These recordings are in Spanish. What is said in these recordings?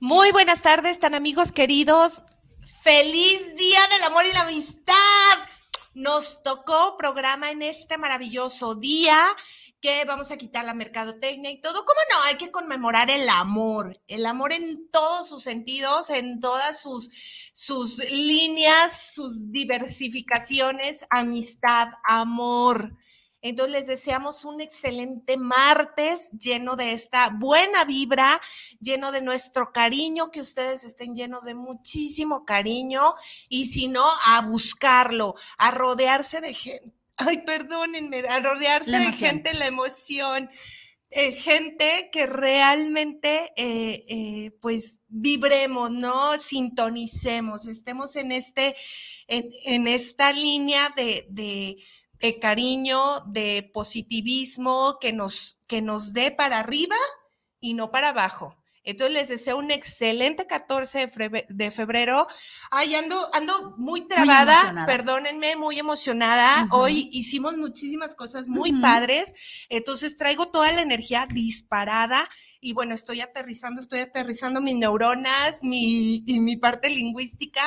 Muy buenas tardes, tan amigos queridos. Feliz Día del Amor y la Amistad. Nos tocó programa en este maravilloso día que vamos a quitar la mercadotecnia y todo. ¿Cómo no? Hay que conmemorar el amor, el amor en todos sus sentidos, en todas sus, sus líneas, sus diversificaciones, amistad, amor. Entonces les deseamos un excelente martes lleno de esta buena vibra, lleno de nuestro cariño, que ustedes estén llenos de muchísimo cariño y si no, a buscarlo, a rodearse de gente. Ay, perdónenme, a rodearse de gente, la emoción. Eh, gente que realmente, eh, eh, pues, vibremos, ¿no? Sintonicemos, estemos en este, en, esta línea de de cariño, de positivismo que nos, que nos dé para arriba y no para abajo. Entonces les deseo un excelente 14 de febrero. Ay, ando, ando muy trabada, perdónenme, muy emocionada. Hoy hicimos muchísimas cosas muy padres. Entonces traigo toda la energía disparada y bueno, estoy aterrizando, estoy aterrizando mis neuronas, mi, y mi parte lingüística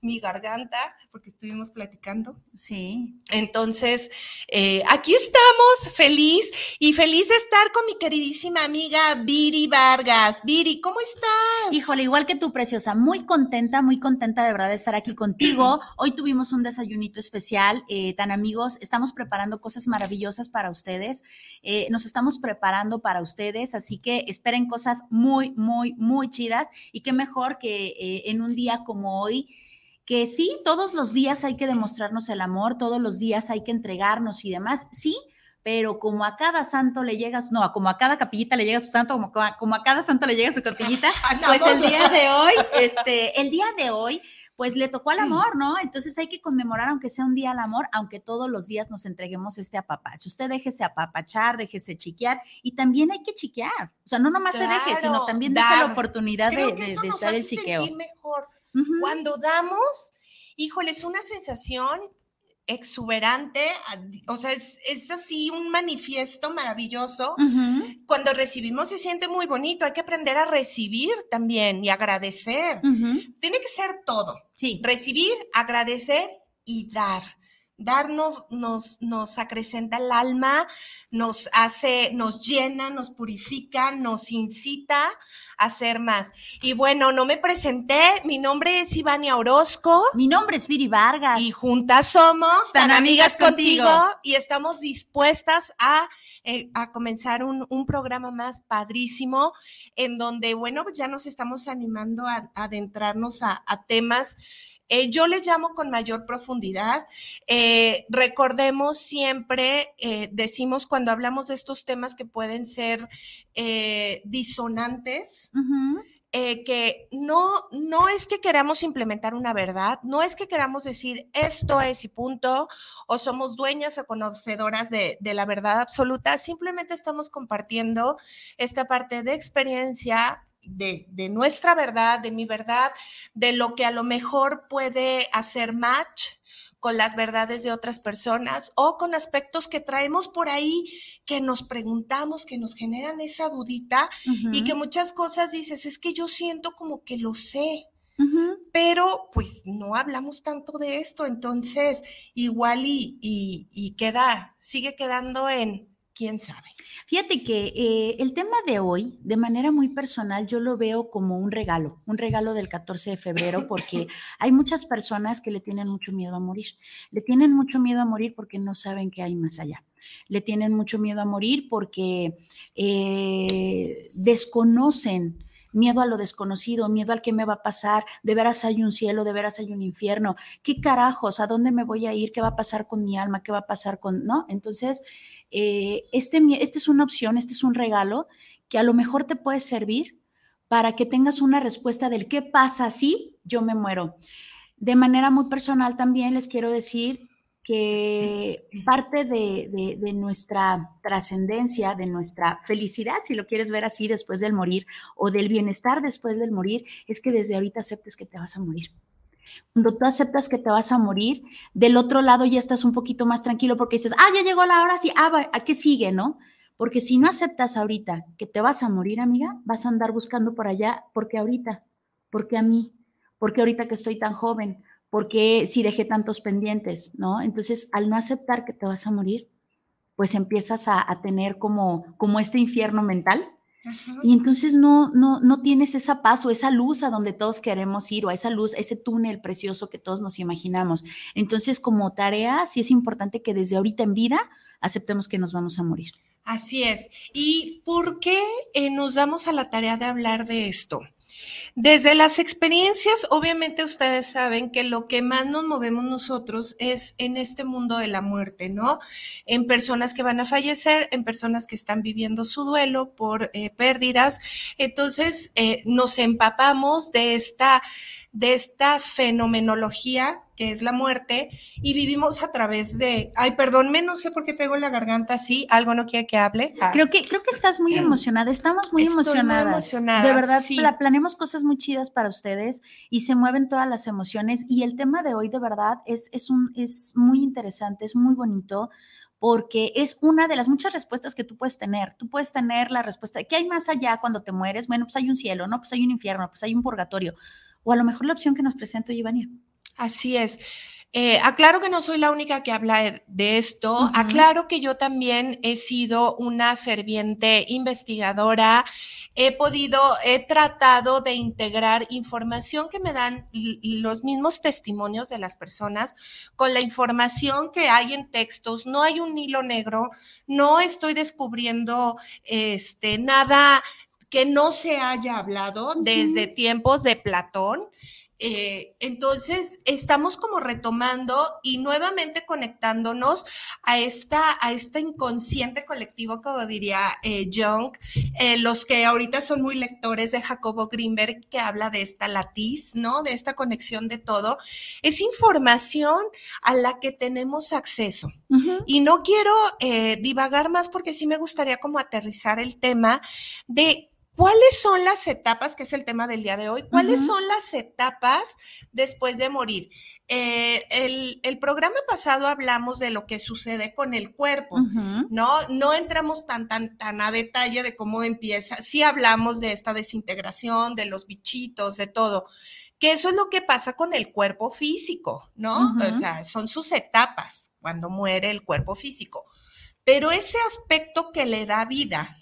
mi garganta, porque estuvimos platicando. Sí. Entonces, eh, aquí estamos, feliz y feliz de estar con mi queridísima amiga Viri Vargas. Viri, ¿cómo estás? Híjole, igual que tú, preciosa, muy contenta, muy contenta de verdad de estar aquí contigo. Hoy tuvimos un desayunito especial, eh, tan amigos, estamos preparando cosas maravillosas para ustedes, eh, nos estamos preparando para ustedes, así que esperen cosas muy, muy, muy chidas y qué mejor que en un día como hoy que sí, todos los días hay que demostrarnos el amor, todos los días hay que entregarnos y demás, sí, pero como a cada santo le llega, no, como a cada capillita le llega su santo, como, como a cada santo le llega su capillita, pues el día de hoy, este, el día de hoy, pues le tocó al amor, ¿no? Entonces hay que conmemorar, aunque sea un día al amor, aunque todos los días nos entreguemos este apapacho. Usted déjese apapachar, déjese chiquear y también hay que chiquear. O sea, no nomás se deje, sino también dése la oportunidad de, de, de estar el chiqueo. mejor cuando damos, híjole, es una sensación exuberante, o sea, es, así un manifiesto maravilloso. Cuando recibimos se siente muy bonito, hay que aprender a recibir también y agradecer. Tiene que ser todo. Sí. Recibir, agradecer y dar darnos nos, nos acrecenta el alma, nos hace, nos llena, nos purifica, nos incita a hacer más. Y bueno, no me presenté, mi nombre es Ivania Orozco. Mi nombre es Viri Vargas. Y juntas somos tan, amigas, contigo. Y estamos dispuestas a, eh, a comenzar un, un, programa más padrísimo, en donde, bueno, ya nos estamos animando a, adentrarnos a, a temas eh, yo le llamo con mayor profundidad. Eh, recordemos siempre, eh, decimos cuando hablamos de estos temas que pueden ser disonantes, que no, no es que queramos implementar una verdad, no es que queramos decir esto es y punto, o somos dueñas o conocedoras de, de la verdad absoluta, simplemente estamos compartiendo esta parte de experiencia, de, nuestra verdad, de mi verdad, de lo que a lo mejor puede hacer match con las verdades de otras personas o con aspectos que traemos por ahí que nos preguntamos, que nos generan esa dudita y que muchas cosas dices, es que yo siento como que lo sé. Pero pues no hablamos tanto de esto, entonces igual y, y, y queda, sigue quedando en, quién sabe. Fíjate que eh, el tema de hoy, de manera muy personal, yo lo veo como un regalo, un regalo del 14 de febrero, porque hay muchas personas que le tienen mucho miedo a morir. Le tienen mucho miedo a morir porque no saben qué hay más allá. Le tienen mucho miedo a morir porque eh, desconocen miedo a lo desconocido, miedo al que me va a pasar, de veras hay un cielo, de veras hay un infierno, ¿qué carajos? ¿A dónde me voy a ir? ¿Qué va a pasar con mi alma? ¿Qué va a pasar con, no? Entonces, eh, este, este es una opción, este es un regalo que a lo mejor te puede servir para que tengas una respuesta del qué pasa si yo me muero. De manera muy personal también les quiero decir que parte de, de nuestra trascendencia, de nuestra felicidad, si lo quieres ver así después del morir, o del bienestar después del morir, es que desde ahorita aceptes que te vas a morir. Cuando tú aceptas que te vas a morir, del otro lado ya estás un poquito más tranquilo porque dices, ah, ya llegó la hora, sí, ah, ¿a qué sigue, no? Porque si no aceptas ahorita que te vas a morir, amiga, vas a andar buscando por allá, porque ahorita, porque a mí, porque ahorita que estoy tan joven, porque si dejé tantos pendientes, ¿no? Entonces, al no aceptar que te vas a morir, pues empiezas a, a tener como, como este infierno mental, y entonces no, no, no tienes esa paz o esa luz a donde todos queremos ir o a esa luz, ese túnel precioso que todos nos imaginamos. Entonces, como tarea, sí es importante que desde ahorita en vida aceptemos que nos vamos a morir. Así es. ¿Y por qué eh, nos damos a la tarea de hablar de esto? Desde las experiencias, obviamente ustedes saben que lo que más nos movemos nosotros es en este mundo de la muerte, ¿no? En personas que van a fallecer, en personas que están viviendo su duelo por eh, pérdidas. Entonces, eh, nos empapamos de esta, de esta fenomenología que es la muerte, y vivimos a través de, ay, perdónme, no sé por qué tengo la garganta así, algo no quiere que hable. Ah. Creo que creo que estás muy emocionada, estamos muy emocionadas. de verdad, planeamos cosas muy chidas para ustedes y se mueven todas las emociones y el tema de hoy de verdad es es un es muy interesante, es muy bonito porque es una de las muchas respuestas que tú puedes tener. Tú puedes tener la respuesta de qué hay más allá cuando te mueres. Bueno, pues hay un cielo, ¿no? Pues hay un infierno, pues hay un purgatorio. O a lo mejor la opción que nos presenta Ivania. Así es. Eh, aclaro que no soy la única que habla de esto. Aclaro que yo también he sido una ferviente investigadora. He podido, he tratado de integrar información que me dan los mismos testimonios de las personas con la información que hay en textos. No hay un hilo negro. No estoy descubriendo este, nada que no se haya hablado desde tiempos de Platón. Eh, entonces, estamos como retomando y nuevamente conectándonos a esta, a este inconsciente colectivo, como diría eh, Jung, eh, los que ahorita son muy lectores de Jacobo Greenberg, que habla de esta latiz, ¿no? De esta conexión de todo. Es información a la que tenemos acceso. Y no quiero divagar más porque sí me gustaría como aterrizar el tema de ¿Cuáles son las etapas, que es el tema del día de hoy? ¿Cuáles son las etapas después de morir? Eh, el, programa pasado hablamos de lo que sucede con el cuerpo, ¿no? No entramos tan, tan, tan a detalle de cómo empieza. Sí hablamos de esta desintegración, de los bichitos, de todo. Que eso es lo que pasa con el cuerpo físico, ¿no? O sea, son sus etapas cuando muere el cuerpo físico. Pero ese aspecto que le da vida,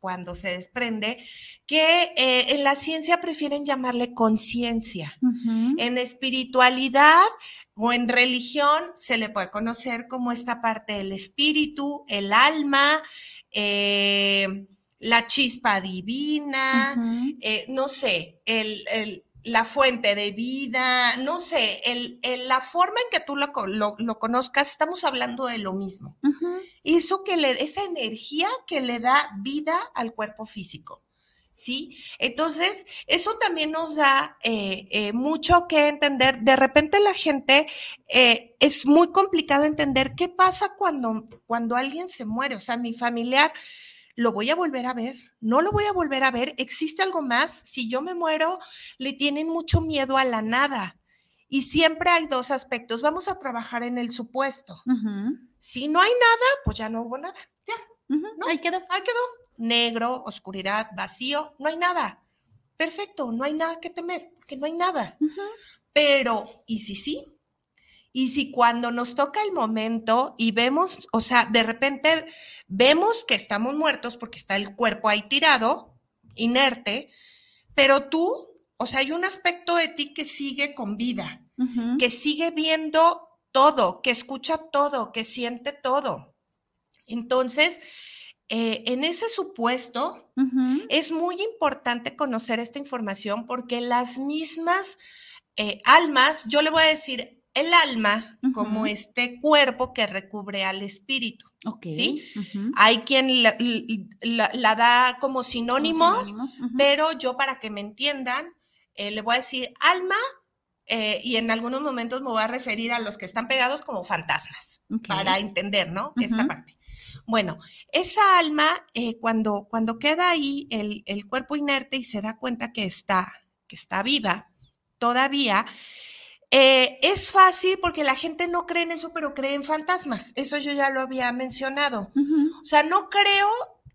cuando se desprende, que eh, en la ciencia prefieren llamarle conciencia. En espiritualidad o en religión se le puede conocer como esta parte del espíritu, el alma, eh, la chispa divina, eh, no sé, el, la fuente de vida, no sé, el, la forma en que tú lo, lo, conozcas, estamos hablando de lo mismo. Eso que le, esa energía que le da vida al cuerpo físico. ¿Sí? Entonces, eso también nos da eh, eh, mucho que entender. De repente la gente eh, es muy complicado entender qué pasa cuando, cuando alguien se muere. O sea, mi familiar lo voy a volver a ver, no lo voy a volver a ver, existe algo más, si yo me muero, le tienen mucho miedo a la nada. Y siempre hay dos aspectos, vamos a trabajar en el supuesto. Si no hay nada, pues ya no hubo nada, ya. Ahí quedó. Ahí quedó. Negro, oscuridad, vacío, no hay nada. Perfecto, no hay nada que temer, porque no hay nada. Pero, ¿y si sí? Y si cuando nos toca el momento y vemos, o sea, de repente vemos que estamos muertos porque está el cuerpo ahí tirado, inerte, pero tú, o sea, hay un aspecto de ti que sigue con vida, que sigue viendo todo, que escucha todo, que siente todo. Entonces, eh, en ese supuesto, es muy importante conocer esta información porque las mismas eh, almas, yo le voy a decir el alma como este cuerpo que recubre al espíritu. ¿sí? Hay quien la, da como sinónimo, pero yo para que me entiendan, eh, le voy a decir alma y en algunos momentos me voy a referir a los que están pegados como fantasmas, para entender, ¿no? Esta parte. Bueno, esa alma, eh, cuando, cuando queda ahí el, cuerpo inerte y se da cuenta que está, que está viva todavía, eh, es fácil porque la gente no cree en eso, pero cree en fantasmas. Eso yo ya lo había mencionado. O sea, no creo,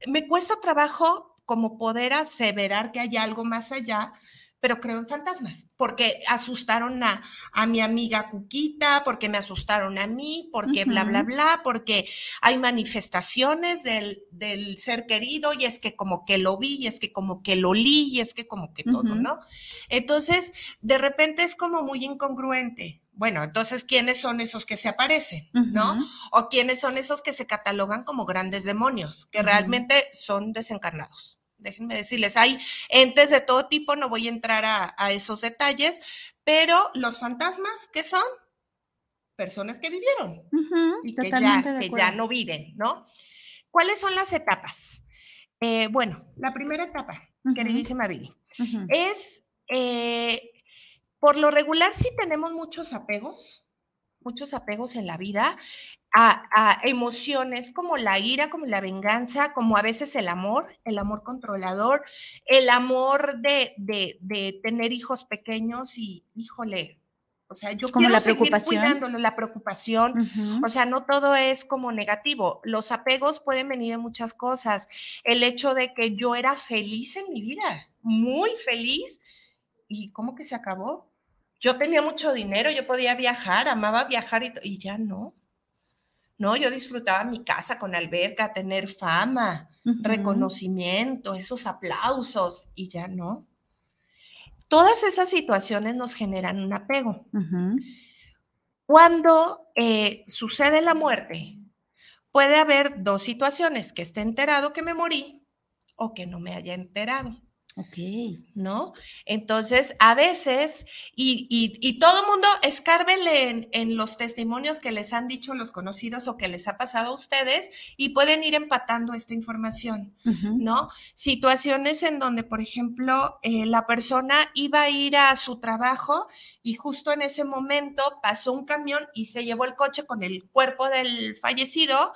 me cuesta trabajo como poder aseverar que hay algo más allá, pero creo en fantasmas, porque asustaron a, mi amiga Cuquita, porque me asustaron a mí, porque bla, bla, bla, porque hay manifestaciones del, ser querido y es que como que lo vi, y es que como que lo li, y es que como que todo, ¿no? Entonces, de repente es como muy incongruente. Bueno, entonces, ¿quiénes son esos que se aparecen? ¿No? O quiénes son esos que se catalogan como grandes demonios, que realmente son desencarnados déjenme decirles, hay entes de todo tipo, no voy a entrar a, esos detalles, pero los fantasmas, ¿qué son? Personas que vivieron y que ya, no viven, ¿no? ¿Cuáles son las etapas? Eh, bueno, la primera etapa, queridísima Billy, es, eh, por lo regular, si tenemos muchos apegos, muchos apegos en la vida, a, emociones como la ira, como la venganza, como a veces el amor, el amor controlador, el amor de, de, tener hijos pequeños y, híjole, o sea, yo como quiero la seguir cuidándolo, la preocupación. O sea, no todo es como negativo. Los apegos pueden venir de muchas cosas. El hecho de que yo era feliz en mi vida, muy feliz, y ¿cómo que se acabó? Yo tenía mucho dinero, yo podía viajar, amaba viajar y, y ya no. ¿No? Yo disfrutaba mi casa con alberca, tener fama, reconocimiento, esos aplausos, y ya no. Todas esas situaciones nos generan un apego. Cuando eh, sucede la muerte, puede haber dos situaciones, que esté enterado que me morí o que no me haya enterado. Ok. ¿No? Entonces, a veces, y, y, todo mundo escárbenle en, en, los testimonios que les han dicho los conocidos o que les ha pasado a ustedes y pueden ir empatando esta información, ¿no? Situaciones en donde, por ejemplo, eh, la persona iba a ir a su trabajo y justo en ese momento pasó un camión y se llevó el coche con el cuerpo del fallecido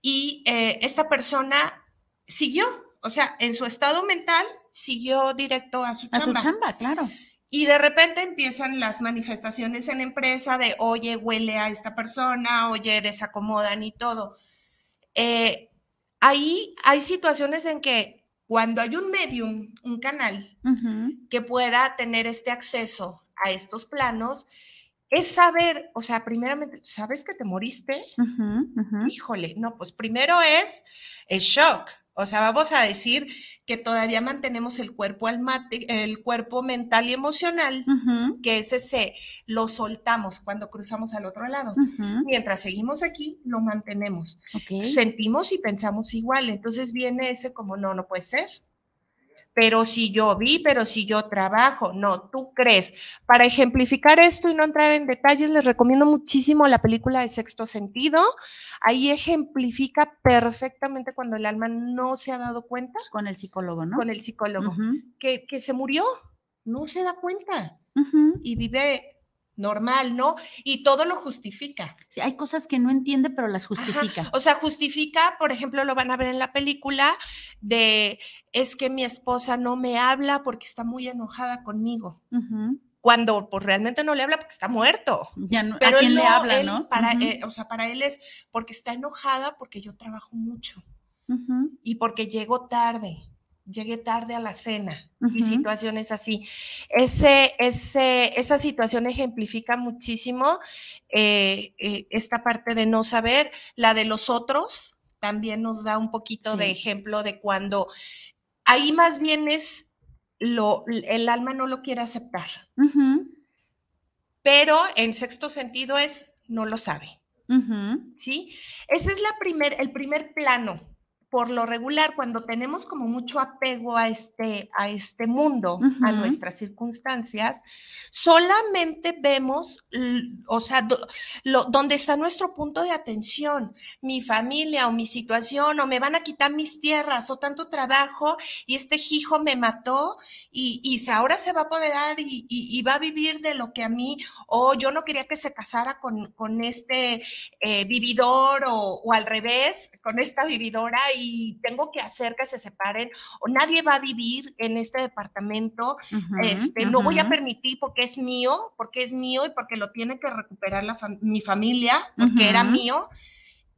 y eh, esta persona siguió, o sea, en su estado mental siguió directo a su chamba. A su chamba, claro. Y de repente empiezan las manifestaciones en empresa de, oye, huele a esta persona, oye, desacomodan y todo. Eh, ahí hay situaciones en que cuando hay un medium, un canal, que pueda tener este acceso a estos planos, es saber, o sea, primeramente, ¿sabes que te moriste? Híjole, no, pues primero es el shock, o sea, vamos a decir que todavía mantenemos el cuerpo, el cuerpo mental y emocional, que ese se lo soltamos cuando cruzamos al otro lado. Mientras seguimos aquí, lo mantenemos. Sentimos y pensamos igual. Entonces viene ese como, no, no puede ser pero si yo vi, pero si yo trabajo, no, tú crees. Para ejemplificar esto y no entrar en detalles, les recomiendo muchísimo la película de Sexto Sentido. Ahí ejemplifica perfectamente cuando el alma no se ha dado cuenta. Con el psicólogo, ¿no? Con el psicólogo, que, que, se murió, no se da cuenta y vive normal, ¿no? Y todo lo justifica. Sí, hay cosas que no entiende, pero las justifica. O sea, justifica, por ejemplo, lo van a ver en la película de, es que mi esposa no me habla porque está muy enojada conmigo. Cuando pues realmente no le habla porque está muerto. Ya no, pero ¿a quién le habla, no? Para, eh, o sea, para él es porque está enojada porque yo trabajo mucho y porque llego tarde llegué tarde a la cena y situaciones así. Ese, ese, esa situación ejemplifica muchísimo eh, eh, esta parte de no saber, la de los otros también nos da un poquito de ejemplo de cuando ahí más bien es lo, el alma no lo quiere aceptar. Pero en sexto sentido es no lo sabe. ¿Sí? Ese es la primer, el primer plano por lo regular, cuando tenemos como mucho apego a este, a este mundo, a nuestras circunstancias, solamente vemos, o sea, lo, donde está nuestro punto de atención, mi familia o mi situación, o me van a quitar mis tierras o tanto trabajo y este hijo me mató y, y ahora se va a apoderar y, va a vivir de lo que a mí, o yo no quería que se casara con, con este eh, vividor o, o al revés, con esta vividora y tengo que hacer que se separen o nadie va a vivir en este departamento, este, no voy a permitir porque es mío, porque es mío y porque lo tiene que recuperar la mi familia, porque era mío.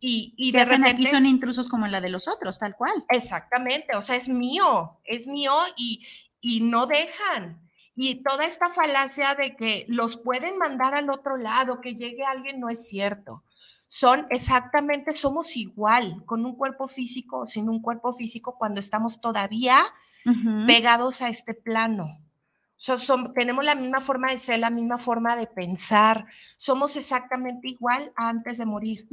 Y, y de repente aquí son intrusos como la de los otros, tal cual. Exactamente, o sea, es mío, es mío y, y no dejan. Y toda esta falacia de que los pueden mandar al otro lado, que llegue alguien, no es cierto son exactamente, somos igual, con un cuerpo físico o sin un cuerpo físico cuando estamos todavía pegados a este plano. Tenemos la misma forma de ser, la misma forma de pensar, somos exactamente igual antes de morir.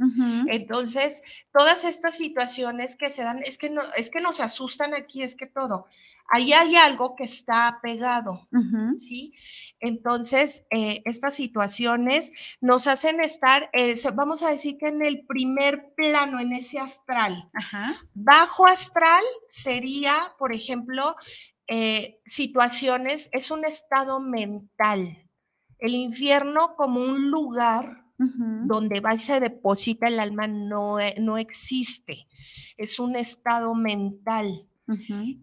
Entonces, todas estas situaciones que se dan, es que, no, es que nos asustan aquí, es que todo ahí hay algo que está pegado, ¿sí? Entonces, eh, estas situaciones nos hacen estar, eh, vamos a decir que en el primer plano, en ese astral. Bajo astral sería, por ejemplo, eh, situaciones, es un estado mental. El infierno como un lugar donde va y se deposita el alma no, no existe. Es un estado mental.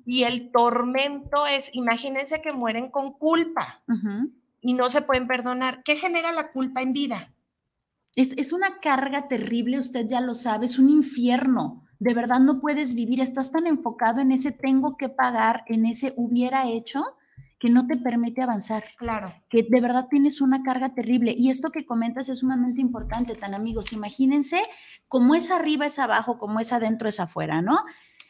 Y el tormento es, imagínense que mueren con culpa y no se pueden perdonar. ¿Qué genera la culpa en vida? Es, es, una carga terrible, usted ya lo sabe, es un infierno. De verdad no puedes vivir, estás tan enfocado en ese tengo que pagar, en ese hubiera hecho, que no te permite avanzar. Claro. Que de verdad tienes una carga terrible. Y esto que comentas es sumamente importante, tan amigos. Imagínense cómo es arriba es abajo, cómo es adentro es afuera, ¿no?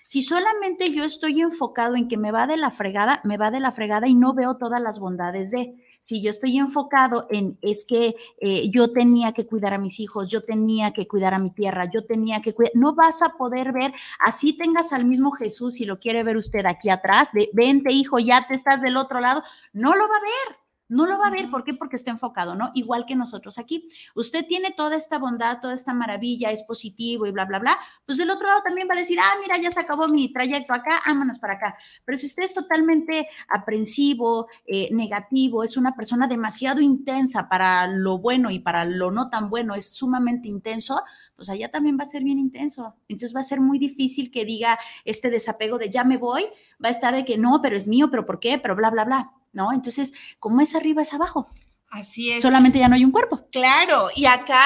Si solamente yo estoy enfocado en que me va de la fregada, me va de la fregada y no veo todas las bondades de. Si yo estoy enfocado en es que eh, yo tenía que cuidar a mis hijos, yo tenía que cuidar a mi tierra, yo tenía que cuidar, no vas a poder ver, así tengas al mismo Jesús, si lo quiere ver usted aquí atrás, de vente hijo, ya te estás del otro lado, no lo va a ver no lo va a ver, ¿por qué? Porque está enfocado, ¿no? Igual que nosotros aquí. Usted tiene toda esta bondad, toda esta maravilla, es positivo y bla, bla, bla. Pues el otro lado también va a decir, ah, mira, ya se acabó mi trayecto acá, vámonos para acá. Pero si usted es totalmente aprensivo, eh, negativo, es una persona demasiado intensa para lo bueno y para lo no tan bueno, es sumamente intenso, pues allá también va a ser bien intenso. Entonces va a ser muy difícil que diga este desapego de ya me voy, va a estar de que no, pero es mío, pero ¿por qué? Pero bla, bla, bla. ¿No? Entonces, como es arriba, es abajo. Así es. Solamente ya no hay un cuerpo. Claro, y acá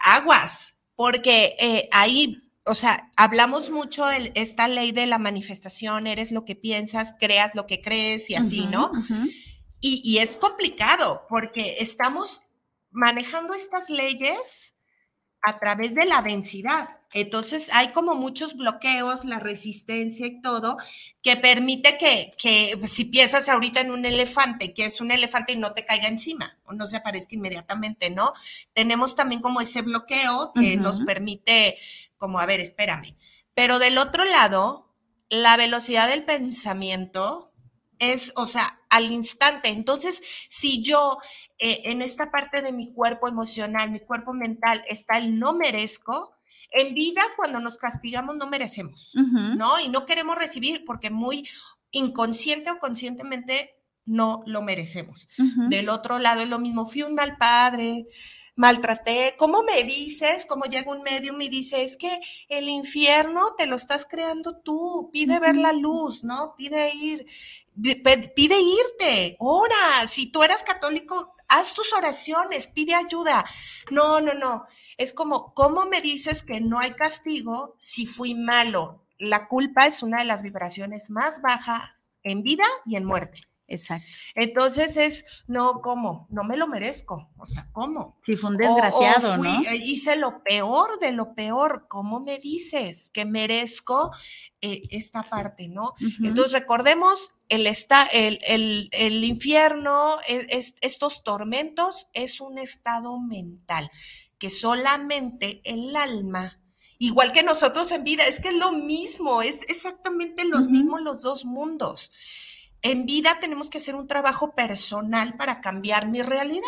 aguas, porque eh, ahí, o sea, hablamos mucho de esta ley de la manifestación, eres lo que piensas, creas lo que crees y así, ¿no? y, y es complicado porque estamos manejando estas leyes a través de la densidad. Entonces hay como muchos bloqueos, la resistencia y todo, que permite que, que, si piensas ahorita en un elefante, que es un elefante y no te caiga encima o no se aparezca inmediatamente, ¿no? Tenemos también como ese bloqueo que nos permite como, a ver, espérame. Pero del otro lado, la velocidad del pensamiento es, o sea, al instante. Entonces, si yo eh, en esta parte de mi cuerpo emocional, mi cuerpo mental, está el no merezco, en vida cuando nos castigamos no merecemos, ¿no? Y no queremos recibir porque muy inconsciente o conscientemente no lo merecemos. Del otro lado es lo mismo, fui un mal padre, maltraté, ¿cómo me dices? Como llega un medio y me dice, es que el infierno te lo estás creando tú, pide ver la luz, ¿no? Pide ir, pide irte, ora, si tú eras católico, haz tus oraciones, pide ayuda. No, no, no. Es como, ¿cómo me dices que no hay castigo si fui malo? la culpa es una de las vibraciones más bajas en vida y en muerte. Exacto. Entonces es, no, ¿cómo? No me lo merezco. O sea, ¿cómo? Si fue un desgraciado, ¿no? Eh, hice lo peor de lo peor. ¿Cómo me dices que merezco eh, esta parte, no? Entonces recordemos, el, el, el, infierno, e, estos tormentos, es un estado mental que solamente el alma igual que nosotros en vida, es que es lo mismo, es exactamente lo mismo los dos mundos en vida tenemos que hacer un trabajo personal para cambiar mi realidad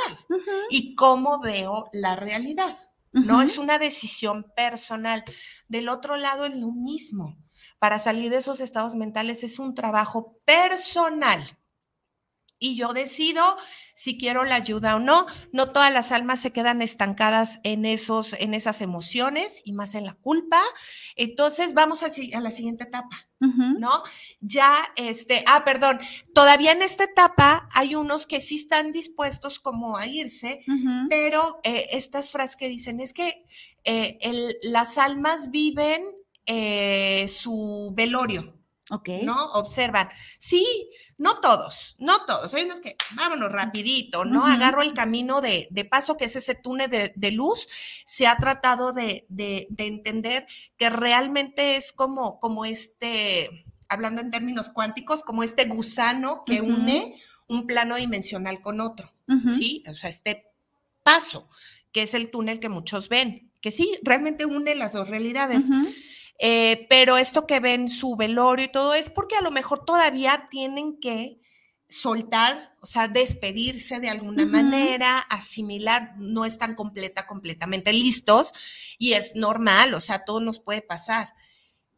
y cómo veo la realidad. No es una decisión personal. Del otro lado es lo mismo. Para salir de esos estados mentales es un trabajo personal y yo decido si quiero la ayuda o no. No todas las almas se quedan estancadas en, esos, en esas emociones y más en la culpa. Entonces vamos a, a la siguiente etapa, ¿no? Ya, este, ah, perdón, todavía en esta etapa hay unos que sí están dispuestos como a irse, pero eh, estas frases que dicen es que eh, las almas viven eh, su velorio. Ok. ¿No? Observan. Sí, no todos, no todos. Hay unos que, vámonos rapidito, ¿no? Agarro el camino de, paso, que es ese túnel de, luz. Se ha tratado de, entender que realmente es como, como este, hablando en términos cuánticos, como este gusano que une un plano dimensional con otro, ¿sí? O sea, este paso, que es el túnel que muchos ven, que sí, realmente une las dos realidades. Eh, pero esto que ven su velorio y todo es porque a lo mejor todavía tienen que soltar, o sea, despedirse de alguna manera, asimilar, no están completa, completamente listos y es normal, o sea, todo nos puede pasar.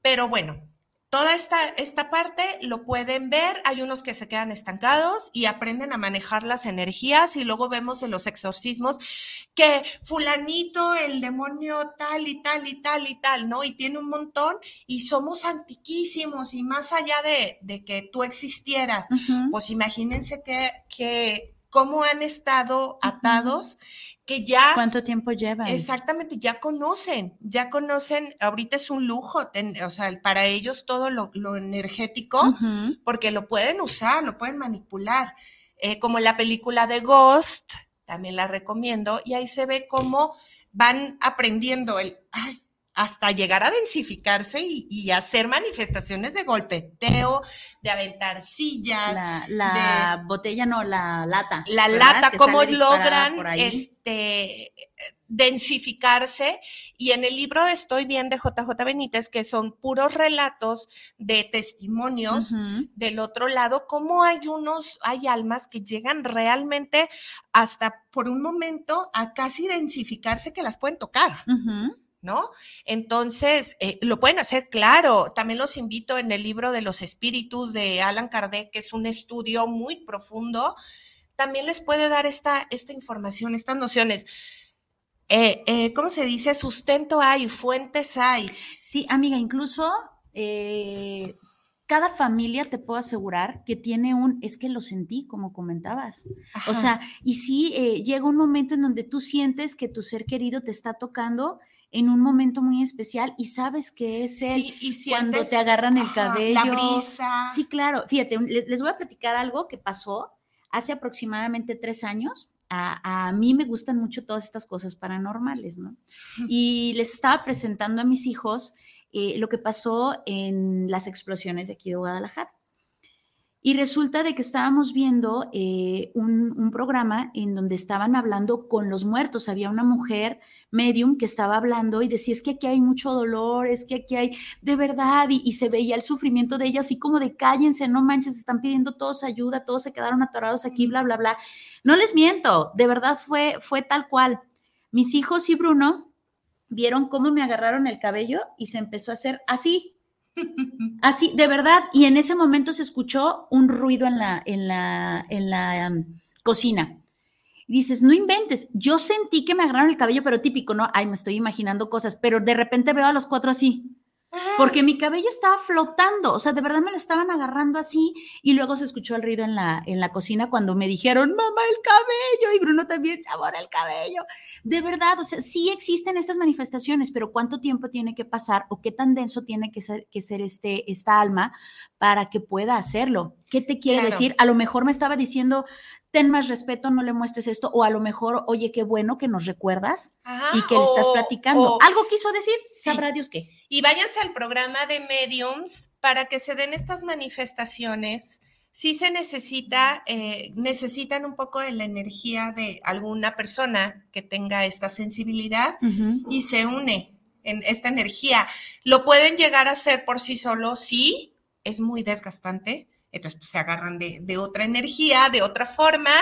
Pero bueno, Toda esta, esta parte lo pueden ver, hay unos que se quedan estancados y aprenden a manejar las energías y luego vemos en los exorcismos que fulanito, el demonio tal y tal y tal y tal, ¿no? Y tiene un montón y somos antiquísimos y más allá de, que tú existieras, pues imagínense que, que cómo han estado atados que ya... ¿Cuánto tiempo llevan? Exactamente, ya conocen, ya conocen, ahorita es un lujo, o sea, para ellos todo lo, energético, porque lo pueden usar, lo pueden manipular, eh, como la película de Ghost, también la recomiendo, y ahí se ve cómo van aprendiendo el, hasta llegar a densificarse y, hacer manifestaciones de golpeteo, de aventar sillas. La, botella, no, la lata. La lata, cómo logran este densificarse y en el libro Estoy bien de JJ Benítez, que son puros relatos de testimonios del otro lado, cómo hay unos, hay almas que llegan realmente hasta por un momento a casi densificarse que las pueden tocar. ¿No? Entonces, eh, lo pueden hacer claro. También los invito en el libro de los espíritus de Alan Kardec, que es un estudio muy profundo. También les puede dar esta, esta información, estas nociones. Eh, eh, ¿Cómo se dice? Sustento hay, fuentes hay. Sí, amiga, incluso cada familia te puedo asegurar que tiene un, es que lo sentí, como comentabas. O sea, y sí, llega un momento en donde tú sientes que tu ser querido te está tocando en un momento muy especial y sabes que es él cuando te agarran el cabello. La brisa. Sí, claro. Fíjate, les, voy a platicar algo que pasó hace aproximadamente tres años. A, mí me gustan mucho todas estas cosas paranormales, ¿no? Y les estaba presentando a mis hijos eh, lo que pasó en las explosiones de aquí de Guadalajara. Y resulta de que estábamos viendo eh, un, programa en donde estaban hablando con los muertos. Había una mujer medium que estaba hablando y decía, es que aquí hay mucho dolor, es que aquí hay de verdad, y, se veía el sufrimiento de ella así como de cállense, no manches, están pidiendo todos ayuda, todos se quedaron atorados aquí, bla, bla, bla. No les miento, de verdad fue, fue tal cual. Mis hijos y Bruno vieron cómo me agarraron el cabello y se empezó a hacer así, Así, de verdad, y en ese momento se escuchó un ruido en la, en la, en la cocina. dices, no inventes, yo sentí que me agarraron el cabello, pero típico, ¿no? Ay, me estoy imaginando cosas, pero de repente veo a los cuatro así. Porque mi cabello estaba flotando, o sea, de verdad me lo estaban agarrando así y luego se escuchó el ruido en la, en la cocina cuando me dijeron, mamá, el cabello, y Bruno también, amor, el cabello. De verdad, o sea, sí existen estas manifestaciones, pero ¿cuánto tiempo tiene que pasar o qué tan denso tiene que ser, que ser este, esta alma para que pueda hacerlo? ¿Qué te quiere decir? A lo mejor me estaba diciendo, ten más respeto, no le muestres esto, o a lo mejor, oye, qué bueno que nos recuerdas y que le estás platicando. Algo quiso decir, sabrá Dios qué. Y váyanse al programa de Mediums para que se den estas manifestaciones. Si se necesita, eh, necesitan un poco de la energía de alguna persona que tenga esta sensibilidad y se une en esta energía. Lo pueden llegar a hacer por sí solo, sí, es muy desgastante, entonces, pues, se agarran de, otra energía, de otra forma,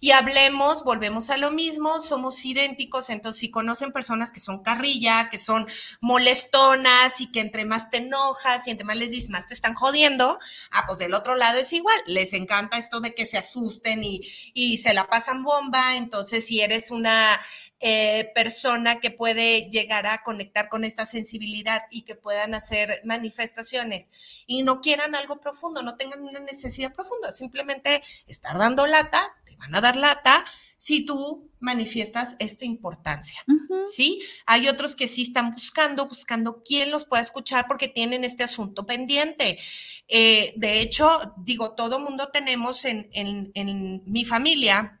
y hablemos, volvemos a lo mismo, somos idénticos, entonces si conocen personas que son carrilla, que son molestonas y que entre más te enojas y entre más les dices, más te están jodiendo, ah, pues del otro lado es igual, les encanta esto de que se asusten y, y se la pasan bomba, entonces si eres una eh, persona que puede llegar a conectar con esta sensibilidad y que puedan hacer manifestaciones y no quieran algo profundo, no tengan una necesidad profunda, simplemente estar dando lata, te van a dar lata si tú manifiestas esta importancia, ¿sí? Hay otros que sí están buscando, buscando quién los pueda escuchar porque tienen este asunto pendiente. Eh, de hecho, digo, todo mundo tenemos en, en mi familia,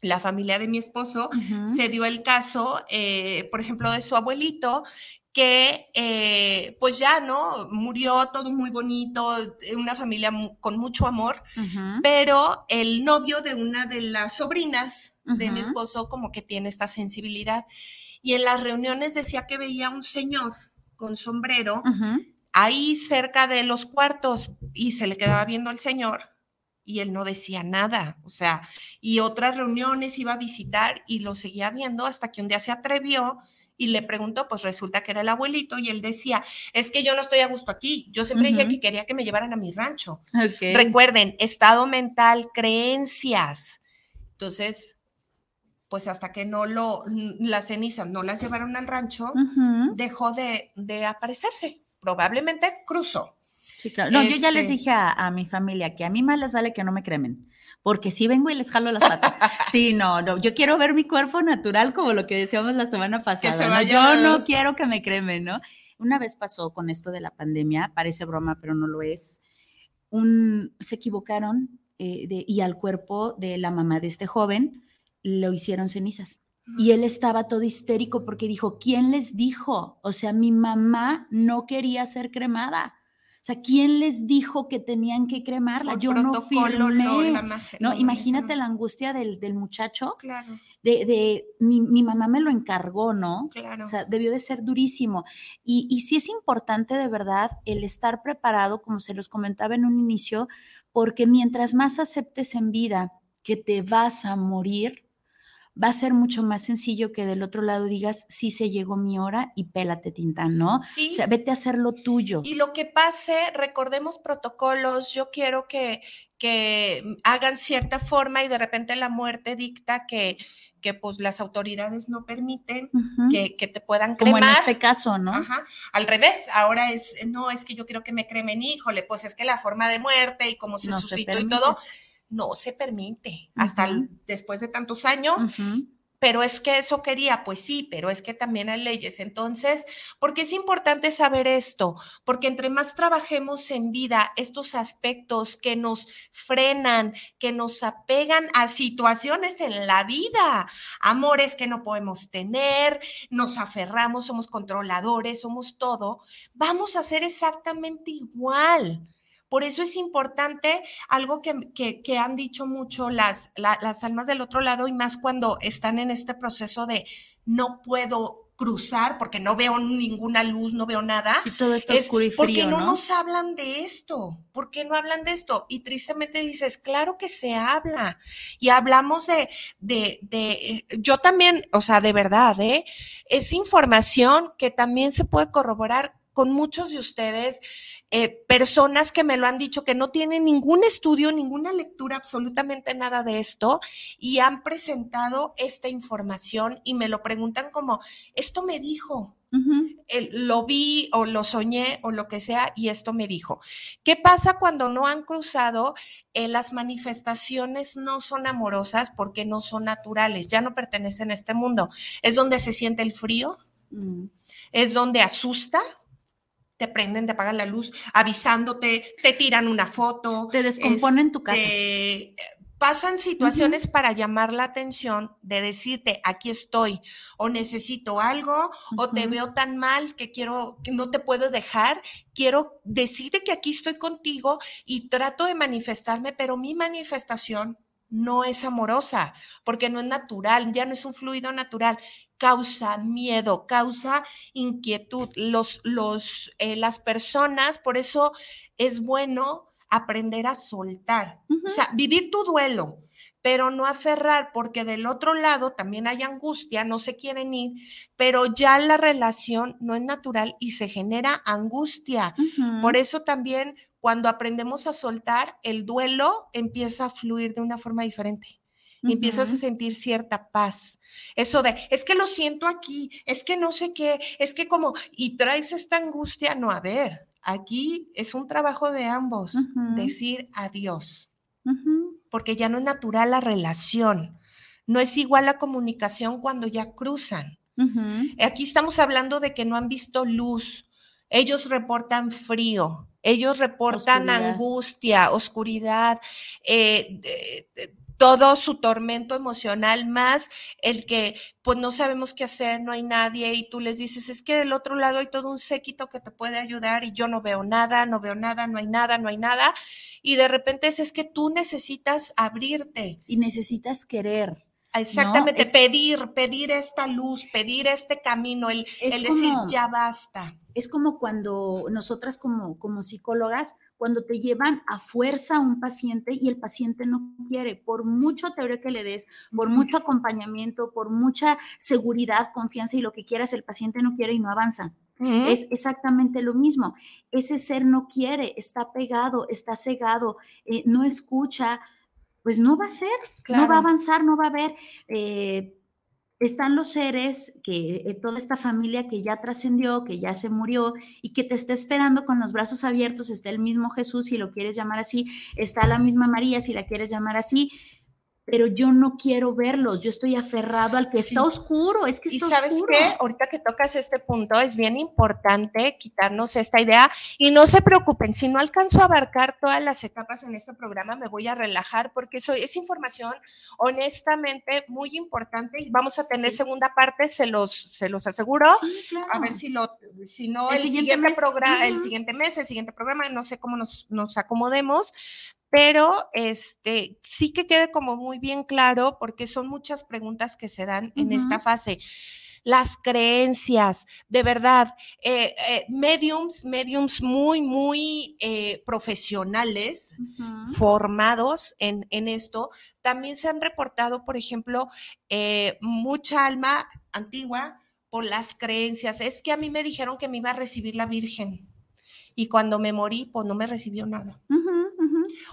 la familia de mi esposo, se dio el caso, eh, por ejemplo, de su abuelito, que eh, pues ya, ¿no? Murió todo muy bonito, una familia con mucho amor, pero el novio de una de las sobrinas de mi esposo como que tiene esta sensibilidad. Y en las reuniones decía que veía un señor con sombrero ahí cerca de los cuartos y se le quedaba viendo al señor y él no decía nada, o sea, y otras reuniones iba a visitar y lo seguía viendo hasta que un día se atrevió y le preguntó, pues resulta que era el abuelito y él decía, es que yo no estoy a gusto aquí, yo siempre dije que quería que me llevaran a mi rancho. Recuerden, estado mental, creencias. Entonces, pues hasta que no lo, las cenizas no las llevaron al rancho, dejó de, de aparecerse. Probablemente cruzó. Sí, claro. No, yo ya les este dije a, mi familia que a mí más les vale que no me cremen, porque si vengo y les jalo las patas. sí, no, no, yo quiero ver mi cuerpo natural como lo que decíamos la semana pasada. Yo no quiero que me cremen, ¿no? Una vez pasó con esto de la pandemia, parece broma, pero no lo es. Un, se equivocaron eh, y al cuerpo de la mamá de este joven lo hicieron cenizas. Y él estaba todo histérico porque dijo, ¿quién les dijo? O sea, mi mamá no quería ser cremada sea, ¿quién les dijo que tenían que cremarla? Yo no firmé. No, imagínate la angustia del, muchacho. Claro. De, de mi, mamá me lo encargó, ¿no? Claro. O sea, debió de ser durísimo. Y, y sí es importante de verdad el estar preparado, como se los comentaba en un inicio, porque mientras más aceptes en vida que te vas a morir, va a ser mucho más sencillo que del otro lado digas, sí se llegó mi hora y pélate Tintán, ¿no? Sí. O sea, vete a hacer lo tuyo. Y lo que pase, recordemos protocolos, yo quiero que, que hagan cierta forma y de repente la muerte dicta que que pues las autoridades no permiten que, te puedan cremar. Como en este caso, ¿no? Ajá. Al revés, ahora es, no, es que yo quiero que me cremen, híjole, pues es que la forma de muerte y cómo se suscitó y todo, no se permite hasta después de tantos años. Pero es que eso quería, pues sí, pero es que también hay leyes. Entonces, ¿por qué es importante saber esto? Porque entre más trabajemos en vida estos aspectos que nos frenan, que nos apegan a situaciones en la vida, amores que no podemos tener, nos aferramos, somos controladores, somos todo, vamos a ser exactamente igual. Por eso es importante algo que, han dicho mucho las, las almas del otro lado y más cuando están en este proceso de no puedo cruzar porque no veo ninguna luz, no veo nada. Sí, todo está oscuro y frío, no, nos hablan de esto? ¿Por qué no hablan de esto? Y tristemente dices, claro que se habla. Y hablamos de, de, de, yo también, o sea, de verdad, ¿eh? Es información que también se puede corroborar con muchos de ustedes, eh, personas que me lo han dicho que no tienen ningún estudio, ninguna lectura, absolutamente nada de esto, y han presentado esta información y me lo preguntan como, esto me dijo, lo vi o lo soñé o lo que sea y esto me dijo. ¿Qué pasa cuando no han cruzado? Eh, las manifestaciones no son amorosas porque no son naturales, ya no pertenecen a este mundo. Es donde se siente el frío, mm. es donde asusta, te prenden, te apagan la luz, avisándote, te tiran una foto. Te descomponen tu casa. pasan situaciones para llamar la atención de decirte, aquí estoy, o necesito algo, o te veo tan mal que quiero, que no te puedo dejar, quiero decirte que aquí estoy contigo y trato de manifestarme, pero mi manifestación no es amorosa, porque no es natural, ya no es un fluido natural, causa miedo, causa inquietud. Los, los, eh, las personas, por eso es bueno aprender a soltar, o sea, vivir tu duelo, pero no aferrar, porque del otro lado también hay angustia, no se quieren ir, pero ya la relación no es natural y se genera angustia. Por eso también cuando aprendemos a soltar, el duelo empieza a fluir de una forma diferente. Empiezas a sentir cierta paz. Eso de, es que lo siento aquí, es que no sé qué, es que como, y traes esta angustia, no, a ver, Aquí es un trabajo de ambos, decir adiós, porque ya no es natural la relación, no es igual la comunicación cuando ya cruzan. Aquí estamos hablando de que no han visto luz, ellos reportan frío, ellos reportan angustia, oscuridad, eh, todo su tormento emocional, más el que pues no sabemos qué hacer, no hay nadie y tú les dices, es que del otro lado hay todo un séquito que te puede ayudar y yo no veo nada, no veo nada, no hay nada, no hay nada. Y de repente es, es que tú necesitas abrirte. Y necesitas querer. Exactamente, pedir, pedir esta luz, pedir este camino, el, decir ya basta. Es como cuando nosotras como, como psicólogas, cuando te llevan a fuerza a un paciente y el paciente no quiere, por mucho teoría que le des, por mucho acompañamiento, por mucha seguridad, confianza y lo que quieras, el paciente no quiere y no avanza. Es exactamente lo mismo. Ese ser no quiere, está pegado, está cegado, eh, no escucha, pues no va a ser, no va a avanzar, no va a haber. Eh, están los seres, que eh, toda esta familia que ya trascendió, que ya se murió y que te está esperando con los brazos abiertos, está el mismo Jesús, si lo quieres llamar así, está la misma María, si la quieres llamar así, pero yo no quiero verlos, yo estoy aferrado al que está oscuro, es que está Y sabes qué, ahorita que tocas este punto, es bien importante quitarnos esta idea y no se preocupen, si no alcanzo a abarcar todas las etapas en este programa, me voy a relajar porque eso es información honestamente muy importante y vamos a tener segunda parte, se los, se los aseguro. A ver si lo, si no, el, siguiente, programa, el siguiente mes, el siguiente programa, no sé cómo nos, nos acomodemos, pero este sí que quede como muy bien claro porque son muchas preguntas que se dan en esta fase. Las creencias, de verdad, eh, eh, mediums, mediums muy, muy eh, profesionales, formados en, en, esto, también se han reportado, por ejemplo, mucha alma antigua por las creencias. Es que a mí me dijeron que me iba a recibir la Virgen y cuando me morí, pues no me recibió nada.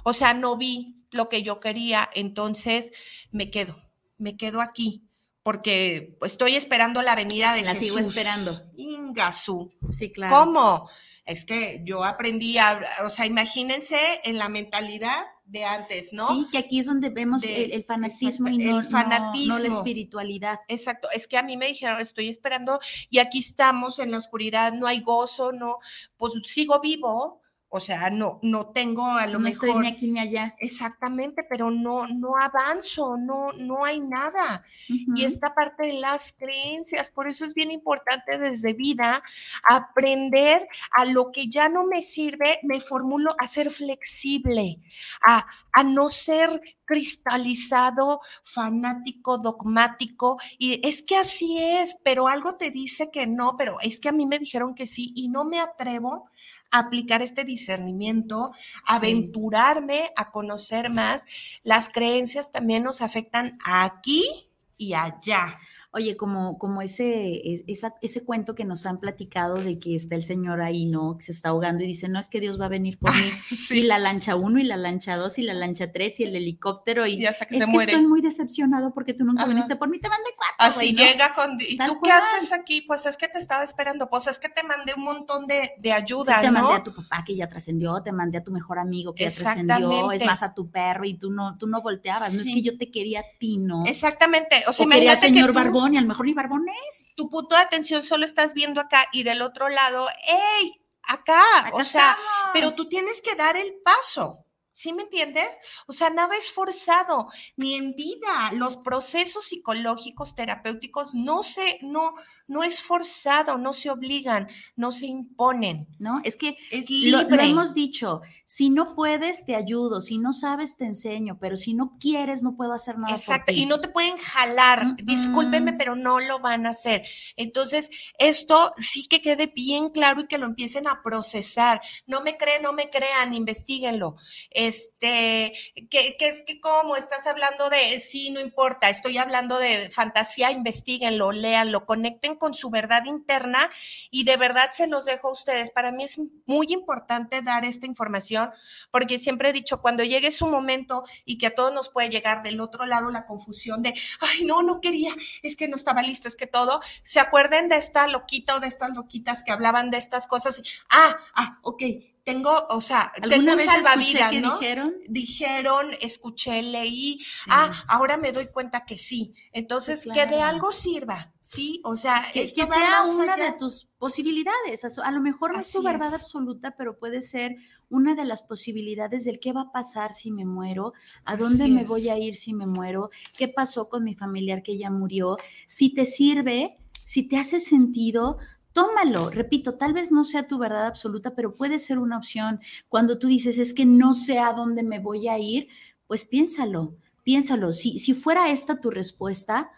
O sea, no vi lo que yo quería, entonces me quedo, me quedo aquí porque estoy esperando la venida de la sigo esperando. Ingasú. Sí, claro. ¿Cómo? Es que yo aprendí a, o sea, imagínense en la mentalidad de antes, ¿no? Sí, que aquí es donde vemos el, fanatismo y no, el fanatismo. la espiritualidad. Exacto, es que a mí me dijeron, estoy esperando y aquí estamos en la oscuridad, no hay gozo, no, pues sigo vivo, o sea, no, no tengo a lo mejor. No estoy ni aquí ni allá. Exactamente, pero no, no avanzo, no, no hay nada. Y esta parte de las creencias, por eso es bien importante desde vida aprender a lo que ya no me sirve, me formulo a ser flexible, a, a no ser cristalizado, fanático, dogmático. Y es que así es, pero algo te dice que no, pero es que a mí me dijeron que sí y no me atrevo aplicar este discernimiento, aventurarme a conocer más. Las creencias también nos afectan aquí y allá. Oye, como, como ese, ese cuento que nos han platicado de que está el señor ahí, ¿no? Que se está ahogando y dice, no, es que Dios va a venir por mí. Y la lancha uno, y la lancha dos, y la lancha tres, y el helicóptero. Y, hasta que es se que muere. estoy muy decepcionado porque tú nunca viniste por mí, te mandé cuatro. Así ¿no? llega con. ¿Y Tal tú qué haces aquí? Pues es que te estaba esperando. Pues es que te mandé un montón de, de ayuda, Sí, te ¿no? mandé a tu papá que ya trascendió, te mandé a tu mejor amigo que ya trascendió, es más a tu perro y tú no, tú no volteabas, no es que yo te quería a ti, ¿no? Exactamente. O sea, o quería al que señor tú- Barbón y a lo mejor ni Barbón es. tu punto de atención solo estás viendo acá y del otro lado, ¡ey! Acá. Acá o sea, estamos. pero tú tienes que dar el paso. ¿Sí me entiendes? O sea, nada es forzado, ni en vida. Los procesos psicológicos terapéuticos no se, no, no es forzado, no se obligan, no se imponen. ¿no? Es que Es lo, lo hemos dicho, si no puedes, te ayudo, si no sabes, te enseño, pero si no quieres, no puedo hacer nada. por Exacto, ti. y no te pueden jalar, Mm, discúlpenme, pero no lo van a hacer. Entonces, esto sí que quede bien claro y que lo empiecen a procesar. No me creen, no me crean, investiguenlo. Este, que, es que como estás hablando de, sí, no importa, estoy hablando de fantasía, investiguenlo, léanlo, conecten con su verdad interna y de verdad se los dejo a ustedes. Para mí es muy importante dar esta información porque siempre he dicho, cuando llegue su momento y que a todos nos puede llegar del otro lado la confusión de, ay, no, no quería, es que no estaba listo, es que todo, se acuerden de esta loquita o de estas loquitas que hablaban de estas cosas. Ah, ah, ok, tengo, o sea, tengo ¿Alguna un salvavidas, que ¿no? dijeron? Dijeron, escuché, leí, Sí. ah, ahora me doy cuenta que sí. Entonces, Sí, que de algo sirva, ¿sí? O sea, que, esto que va sea más una allá. de tus posibilidades. A, lo mejor no es tu verdad es. absoluta, pero puede ser una de las posibilidades del qué va a pasar si me muero, a dónde Así me es. voy a ir si me muero, qué pasó con mi familiar que ya murió. Si te sirve, si te hace sentido, tómalo. Repito, tal vez no sea tu verdad absoluta, pero puede ser una opción. Cuando tú dices, es que no sé a dónde me voy a ir, pues piénsalo, piénsalo. Si, si fuera esta tu respuesta,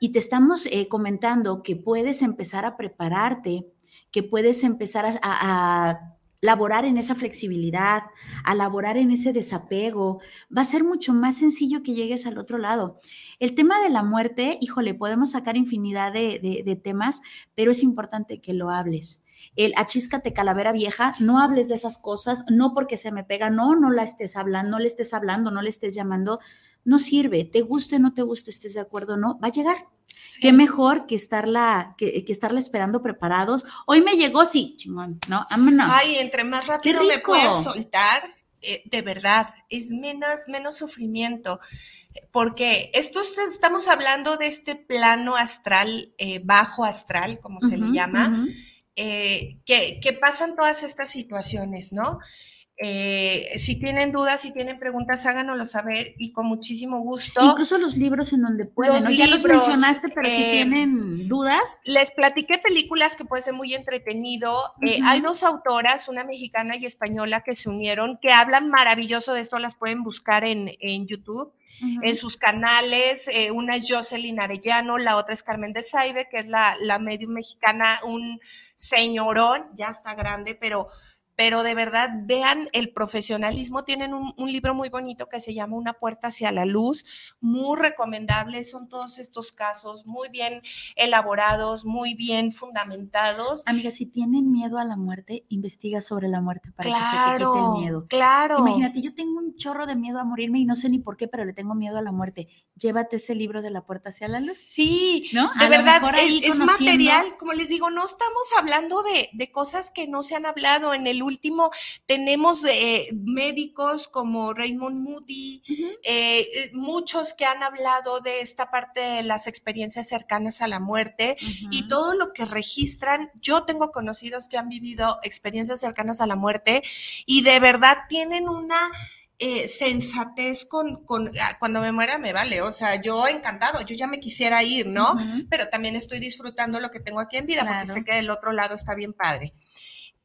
y te estamos eh, comentando que puedes empezar a prepararte, que puedes empezar a, laborar en esa flexibilidad, a laborar en ese desapego, va a ser mucho más sencillo que llegues al otro lado. El tema de la muerte, híjole, podemos sacar infinidad de, temas, pero es importante que lo hables. El achíscate calavera vieja, no hables de esas cosas, no porque se me pega, no, no la estés hablando, no le estés hablando, no le estés llamando, no sirve, te guste, no te guste, estés de acuerdo, no, va a llegar. Sí. Qué mejor que estarla, que, que estarla esperando preparados. Hoy me llegó, sí, chingón, ¿no? Vámonos. Ay, entre más rápido me puedas soltar, eh, de verdad, es menos, menos sufrimiento. Porque esto es- estamos hablando de este plano astral, eh, bajo astral, como se le llama, eh, que, que pasan todas estas situaciones, ¿no? Eh, si tienen dudas, si tienen preguntas, háganoslo saber y con muchísimo gusto. Incluso los libros en donde pueden, Los ¿no? Ya los mencionaste, pero si eh, tienen dudas, Les platiqué películas que puede ser muy entretenido. Eh, hay dos autoras, una mexicana y española, que se unieron, que hablan maravilloso de esto, las pueden buscar en, en YouTube, en sus canales. una es Jocelyn Arellano, la otra es Carmen de Saibe, que es la, la medium mexicana, un señorón, ya está grande, pero pero de verdad vean el profesionalismo. Tienen un, un libro muy bonito que se llama Una puerta hacia la luz, muy recomendable. Son todos estos casos muy bien elaborados, muy bien fundamentados. Amiga, si tienen miedo a la muerte, investiga sobre la muerte para que se te quite Claro, el miedo. claro. Imagínate, yo tengo un chorro de miedo a morirme y no sé ni por qué, pero le tengo miedo a la muerte. Llévate ese libro de la puerta hacia la luz, Sí, ¿no? de A verdad, es, material, como les digo, no estamos hablando de, de cosas que no se han hablado. En el último tenemos eh, médicos como Raymond Moody, eh, eh, muchos que han hablado de esta parte de las experiencias cercanas a la muerte y todo lo que registran. Yo tengo conocidos que han vivido experiencias cercanas a la muerte y de verdad tienen una eh, sensatez con, con ah, cuando me muera me vale, o sea, yo encantado, yo ya me quisiera ir, ¿no? Pero también estoy disfrutando lo que tengo aquí en vida porque sé que del otro lado está bien padre.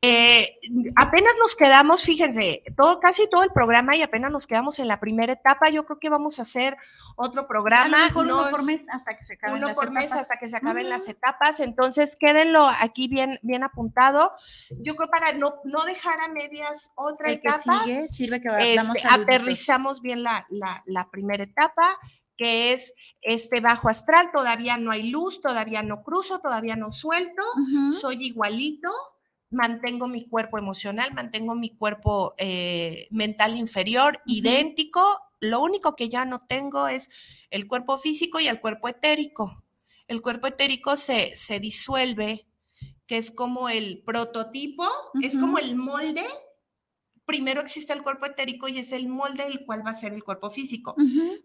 Eh, apenas nos quedamos, fíjense, todo, casi todo el programa y apenas nos quedamos en la primera etapa. Yo creo que vamos a hacer otro programa. uno por mes hasta que se acaben uno las por mes etapas. hasta que se acaben las etapas. Entonces, quédenlo aquí bien, bien apuntado. Yo creo para no, no dejar a medias otra El que etapa. sigue sirve que este, aterrizamos bien la, la, la primera etapa, que es este bajo astral, todavía no hay luz, todavía no cruzo, todavía no suelto, soy igualito, mantengo mi cuerpo emocional, mantengo mi cuerpo eh, mental inferior, idéntico, lo único que ya no tengo es el cuerpo físico y el cuerpo etérico. El cuerpo etérico se, se disuelve, que es como el prototipo, es como el molde. Primero existe el cuerpo etérico y es el molde del cual va a ser el cuerpo físico.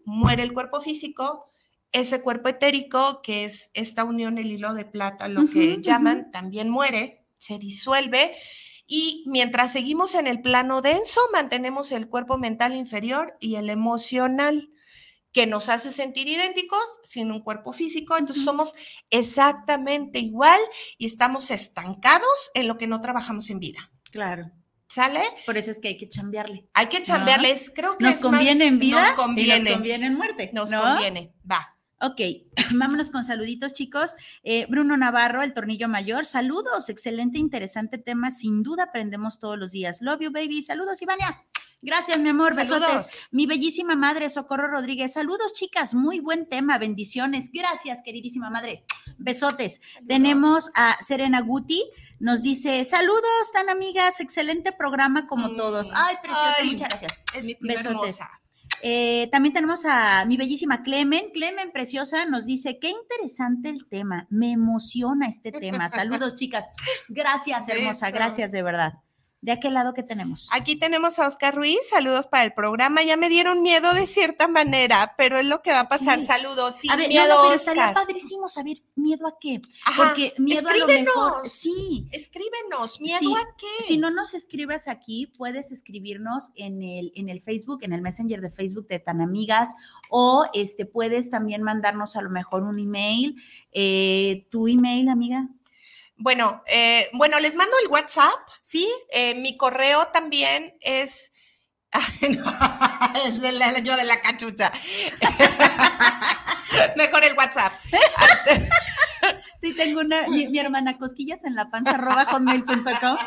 Muere el cuerpo físico, ese cuerpo etérico, que es esta unión, el hilo de plata, lo que llaman, también muere, se disuelve. Y mientras seguimos en el plano denso, mantenemos el cuerpo mental inferior y el emocional, que nos hace sentir idénticos sin un cuerpo físico. Entonces somos exactamente igual y estamos estancados en lo que no trabajamos en vida. Claro. ¿Sale? Por eso es que hay que chambearle. Hay que chambearles, creo que Nos es conviene más- en vida nos y conviene, nos conviene en muerte. nos ¿no? conviene, va. Ok, vámonos con saluditos, chicos. Eh, Bruno Navarro, el tornillo mayor. Saludos, excelente, interesante tema. Sin duda aprendemos todos los días. Love you, baby. Saludos, Ivania. Gracias, mi amor. Saludos. Besotes. Mi bellísima madre, Socorro Rodríguez. Saludos, chicas. Muy buen tema. Bendiciones. Gracias, queridísima madre. Besotes. Tenemos a Serena Guti. Nos dice, saludos, tan amigas. Excelente programa como Mm. todos. Ay, preciosa. Ay. Muchas gracias. Es mi Besotes. hermosa. Eh, también tenemos a mi bellísima Clemen. Clemen, preciosa, nos dice, qué interesante el tema. Me emociona este tema. Saludos, chicas. Gracias, hermosa. Gracias, de verdad. ¿De aquel lado que tenemos? Aquí tenemos a Oscar Ruiz, saludos para el programa. Ya me dieron miedo de cierta manera, pero es lo que va a pasar. Sí. Saludos, sin a ver, no, miedo, no, pero estaría padrísimo saber miedo a qué. Ajá, Porque miedo a lo mejor. escríbenos. Sí. Escríbenos, ¿miedo Sí, a qué? Si no nos escribes aquí, puedes escribirnos en el, en el Facebook, en el Messenger de Facebook de Tan Amigas, o este, puedes también mandarnos a lo mejor un email. Eh, ¿Tu email, amiga? Bueno, eh, bueno, les mando el WhatsApp. ¿Sí? Eh, mi correo también es. De la, yo de la cachucha. Mejor el WhatsApp. Sí, tengo una, mi, mi hermana Cosquillas en la panza arroba hotmail.com.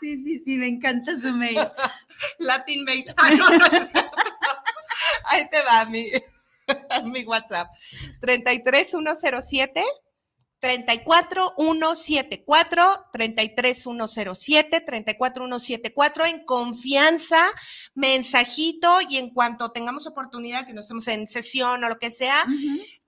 Sí, sí, sí, me encanta su mail. Latin Mail. Ah, no, no. Ahí te va mi, mi WhatsApp. 33107 34174 33107 34174 en confianza, mensajito y en cuanto tengamos oportunidad que no estemos en sesión o lo que sea,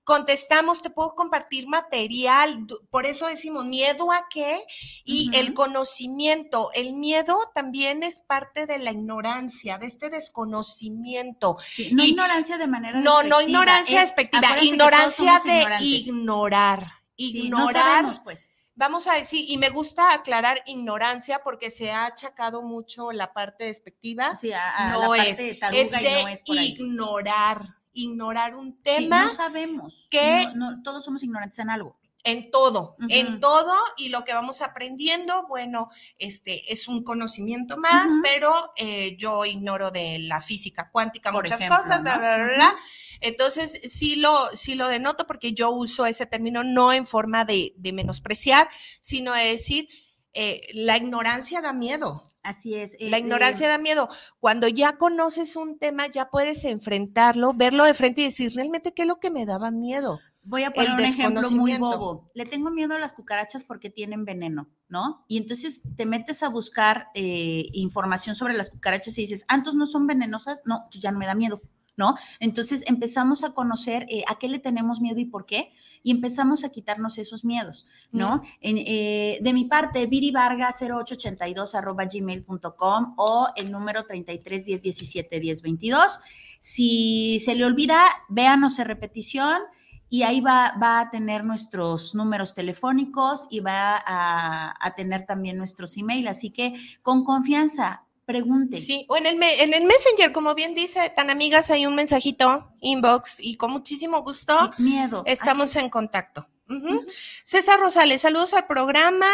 contestamos, te puedo compartir material, por eso decimos miedo a qué y el conocimiento, el miedo también es parte de la ignorancia, de este desconocimiento. Sí, no Y- ignorancia de manera No, no ignorancia es- despectiva, ignorancia de ignorantes. Ignorar. Sí, no Ignorar, sabemos, pues. vamos a decir, y me gusta aclarar ignorancia porque se ha achacado mucho la parte despectiva. Sí, a, a no la es, parte de es y de no es por ahí. ignorar, ignorar un Sí, tema. no sabemos. que- No, no, todos somos ignorantes en algo. En todo, en todo, y lo que vamos aprendiendo, bueno, este es un conocimiento más, pero eh, yo ignoro de la física cuántica Por muchas ejemplo, cosas, bla, ¿no? bla, bla, bla. Entonces, sí lo, sí lo denoto porque yo uso ese término no en forma de, de menospreciar, sino de decir, eh, la ignorancia da miedo. Así es. eh, La eh, ignorancia da miedo. Cuando ya conoces un tema, ya puedes enfrentarlo, verlo de frente y decir, realmente, ¿qué es lo que me daba miedo? Voy a poner un ejemplo muy bobo. Le tengo miedo a las cucarachas porque tienen veneno, ¿no? Y entonces te metes a buscar eh, información sobre las cucarachas y dices, ¿antos no son venenosas? No, ya no me da miedo, ¿no? Entonces empezamos a conocer eh, a qué le tenemos miedo y por qué, y empezamos a quitarnos esos miedos, ¿no? En, eh, de mi parte, Viri Vargas 0882 arroba gmail.com o el número 33 10 17 10 22. Si se le olvida, véanos en repetición y ahí va, va a tener nuestros números telefónicos y va a, a tener también nuestros email. Así que con confianza, pregunte. Sí, o en el, me- en el Messenger, como bien dice, tan amigas, hay un mensajito, inbox, y con muchísimo gusto Sí, miedo. estamos en contacto. César Rosales, saludos al programa.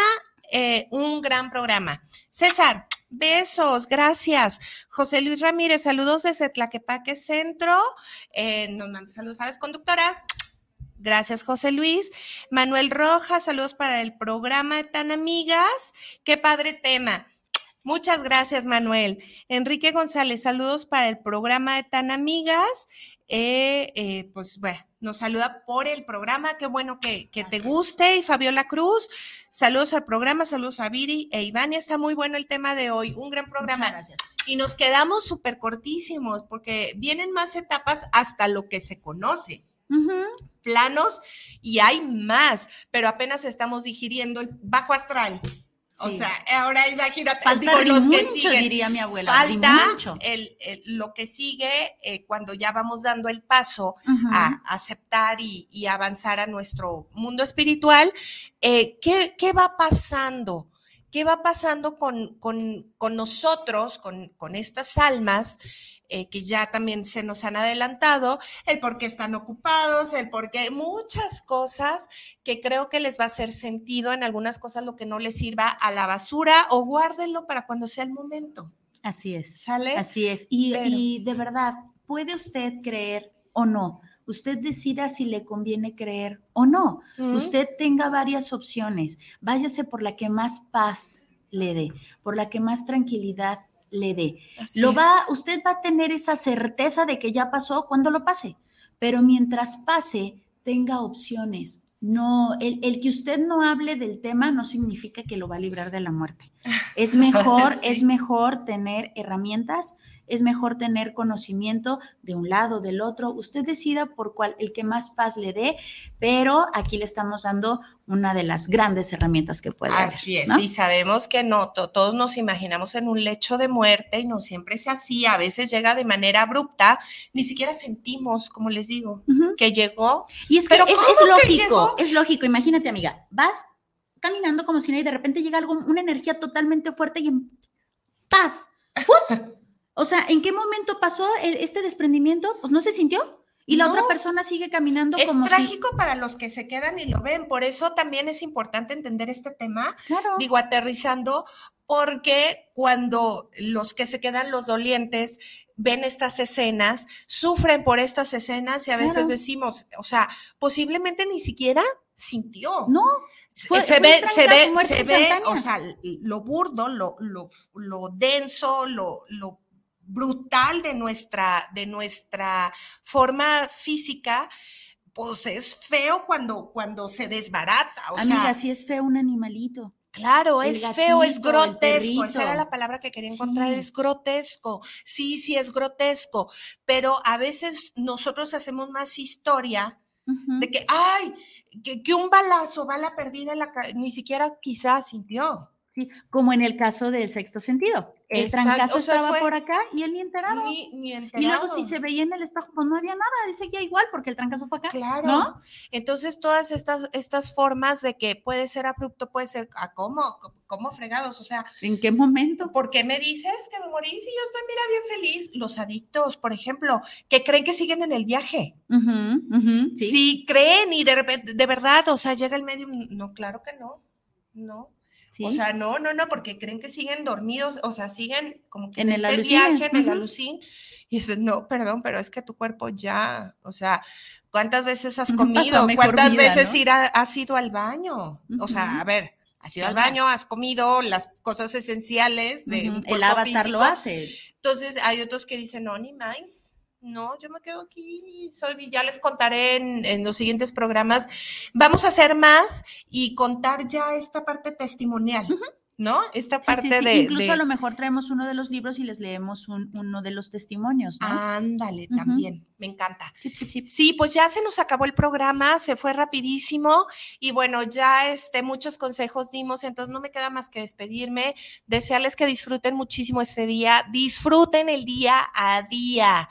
eh, un gran programa. César, besos, gracias. José Luis Ramírez, saludos desde Tlaquepaque Centro. Eh, nos manda saludos a las conductoras. Gracias, José Luis. Manuel Rojas, saludos para el programa Tan Amigas. Qué padre tema. Muchas gracias, Manuel. Enrique González, saludos para el programa de Tan Amigas. Eh, eh, pues bueno, nos saluda por el programa, qué bueno que, te guste. Y Fabiola Cruz, saludos al programa, saludos a Viri e Iván. Está muy bueno el tema de hoy, un gran programa. gracias. Y nos quedamos súper cortísimos porque vienen más etapas hasta lo que se conoce. Planos y hay más, pero apenas estamos digiriendo el bajo astral. O sea, ahora imagínate, falta los que siguen. diría mi abuela. Falta el, lo que sigue eh, cuando ya vamos dando el paso a aceptar y, avanzar a nuestro mundo espiritual. Eh, ¿qué, ¿qué, va pasando? ¿Qué va pasando con, con, con nosotros, con, con estas almas? Eh, que ya también se nos han adelantado, el por qué están ocupados, el por qué, muchas cosas que creo que les va a hacer sentido, en algunas cosas lo que no les sirva a la basura o guárdenlo para cuando sea el momento. Así es. ¿Sale? Así es. Y, de verdad, puede usted creer o no. Usted decida si le conviene creer o no. Usted tenga varias opciones. Váyase por la que más paz le dé, por la que más tranquilidad le dé. lo va, usted va a tener esa certeza de que ya pasó cuando lo pase, pero mientras pase, tenga opciones. No, el, el, que usted no hable del tema no significa que lo va a librar de la muerte. Es mejor, es mejor tener herramientas es mejor tener conocimiento de un lado, del otro. Usted decida por cuál, el que más paz le dé, pero aquí le estamos dando una de las grandes herramientas que puede Así es, y sabemos que no, todos nos imaginamos en un lecho de muerte y no siempre es así, a veces llega de manera abrupta, ni siquiera sentimos, como les digo, que llegó. Y es que es, lógico, es lógico, imagínate amiga, vas caminando como si no y de repente llega algo, una energía totalmente fuerte y en paz. O sea, ¿en qué momento pasó este desprendimiento? Pues no se sintió. Y la otra persona sigue caminando es como. Es trágico para los que se quedan y lo ven. Por eso también es importante entender este tema. Digo, aterrizando, porque cuando los que se quedan, los dolientes, ven estas escenas, sufren por estas escenas y a veces decimos, o sea, posiblemente ni siquiera sintió. No. Se, ve, se ve, se ve, o sea, lo burdo, lo, lo, lo denso, lo, lo brutal de nuestra, de nuestra forma física, pues es feo cuando, cuando se desbarata. O Amiga, si es feo un animalito. Claro, es feo, es grotesco. Esa era la palabra que quería encontrar, es grotesco. Sí, sí, es grotesco. Pero a veces nosotros hacemos más historia de que, ay, que, que, un balazo, bala perdida, en la, ni siquiera quizás sintió. Sí, como en el caso del sexto sentido. El trancazo estaba por acá y él ni enterado. Ni, enterado. Y luego si se veía en el espejo, pues no había nada, él seguía igual porque el trancazo fue acá. Claro. ¿no? Entonces todas estas, estas formas de que puede ser abrupto, puede ser, ¿a cómo? ¿Cómo fregados? O sea. ¿En qué momento? ¿Por qué me dices que me morí si yo estoy, mira, bien feliz? Los adictos, por ejemplo, que creen que siguen en el viaje. ¿sí? sí, creen y de de verdad, o sea, llega el medio, no, claro que no, no. O sea, no, no, no, porque creen que siguen dormidos, o sea, siguen como que en, el este viaje, en el alucín. Y dices, no, perdón, pero es que tu cuerpo ya, o sea, ¿cuántas veces has comido? ¿Cuántas veces ir has ido al baño? O sea, a ver, has ido al baño, has comido las cosas esenciales de El avatar lo hace. Entonces, hay otros que dicen, no, ni más no, yo me quedo aquí, soy, ya les contaré en, los siguientes programas. Vamos a hacer más y contar ya esta parte testimonial. ¿no? Esta parte de. Incluso a lo mejor traemos uno de los libros y les leemos uno de los testimonios, ¿no? Ándale, también, me encanta. Sí, pues ya se nos acabó el programa, se fue rapidísimo y bueno, ya este, muchos consejos dimos, entonces no me queda más que despedirme, desearles que disfruten muchísimo este día, disfruten el día a día.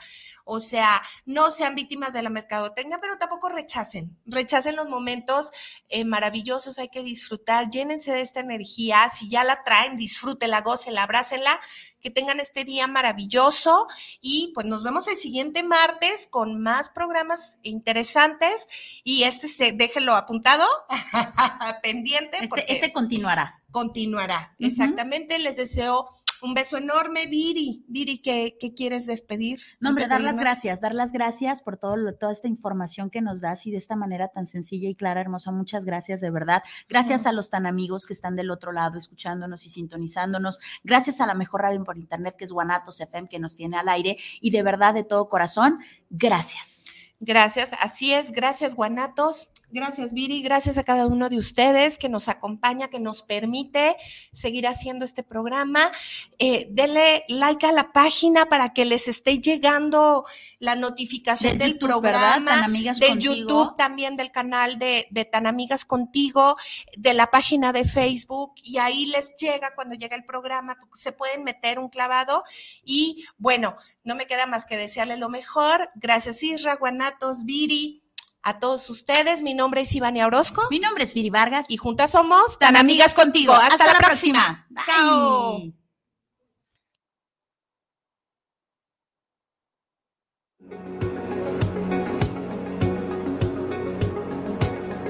O sea, no sean víctimas de la mercadotecnia, pero tampoco rechacen. Rechacen los momentos eh, maravillosos, hay que disfrutar, llénense de esta energía. Si ya la traen, disfrútenla, gócenla, abrácenla, que tengan este día maravilloso y pues nos vemos el siguiente martes con más programas interesantes y este se, déjenlo apuntado, pendiente. Este, porque este continuará. Continuará, exactamente. Les deseo un beso enorme, Viri. Viri, ¿qué, qué quieres despedir? No, hombre, dar las gracias, dar las gracias por todo toda esta información que nos das y de esta manera tan sencilla y clara, hermosa. Muchas gracias, de verdad. Gracias a los tan amigos que están del otro lado escuchándonos y sintonizándonos. Gracias a la mejor radio por internet que es Guanatos FM que nos tiene al aire y de verdad, de todo corazón, gracias. Gracias, así es. Gracias, Guanatos. Gracias, Viri. Gracias a cada uno de ustedes que nos acompaña, que nos permite seguir haciendo este programa. Eh, denle like a la página para que les esté llegando la notificación del, programa, de YouTube, también del canal de, de Tan Amigas Contigo, de la página de Facebook, y ahí les llega cuando llega el programa, se pueden meter un clavado. Y bueno, no me queda más que desearles lo mejor. Gracias, Isra, Guanatos, Viri a todos ustedes. Mi nombre es Ivania Orozco. Mi nombre es Viri Vargas. Y juntas somos tan, amigas contigo. Hasta, la, próxima. Chao.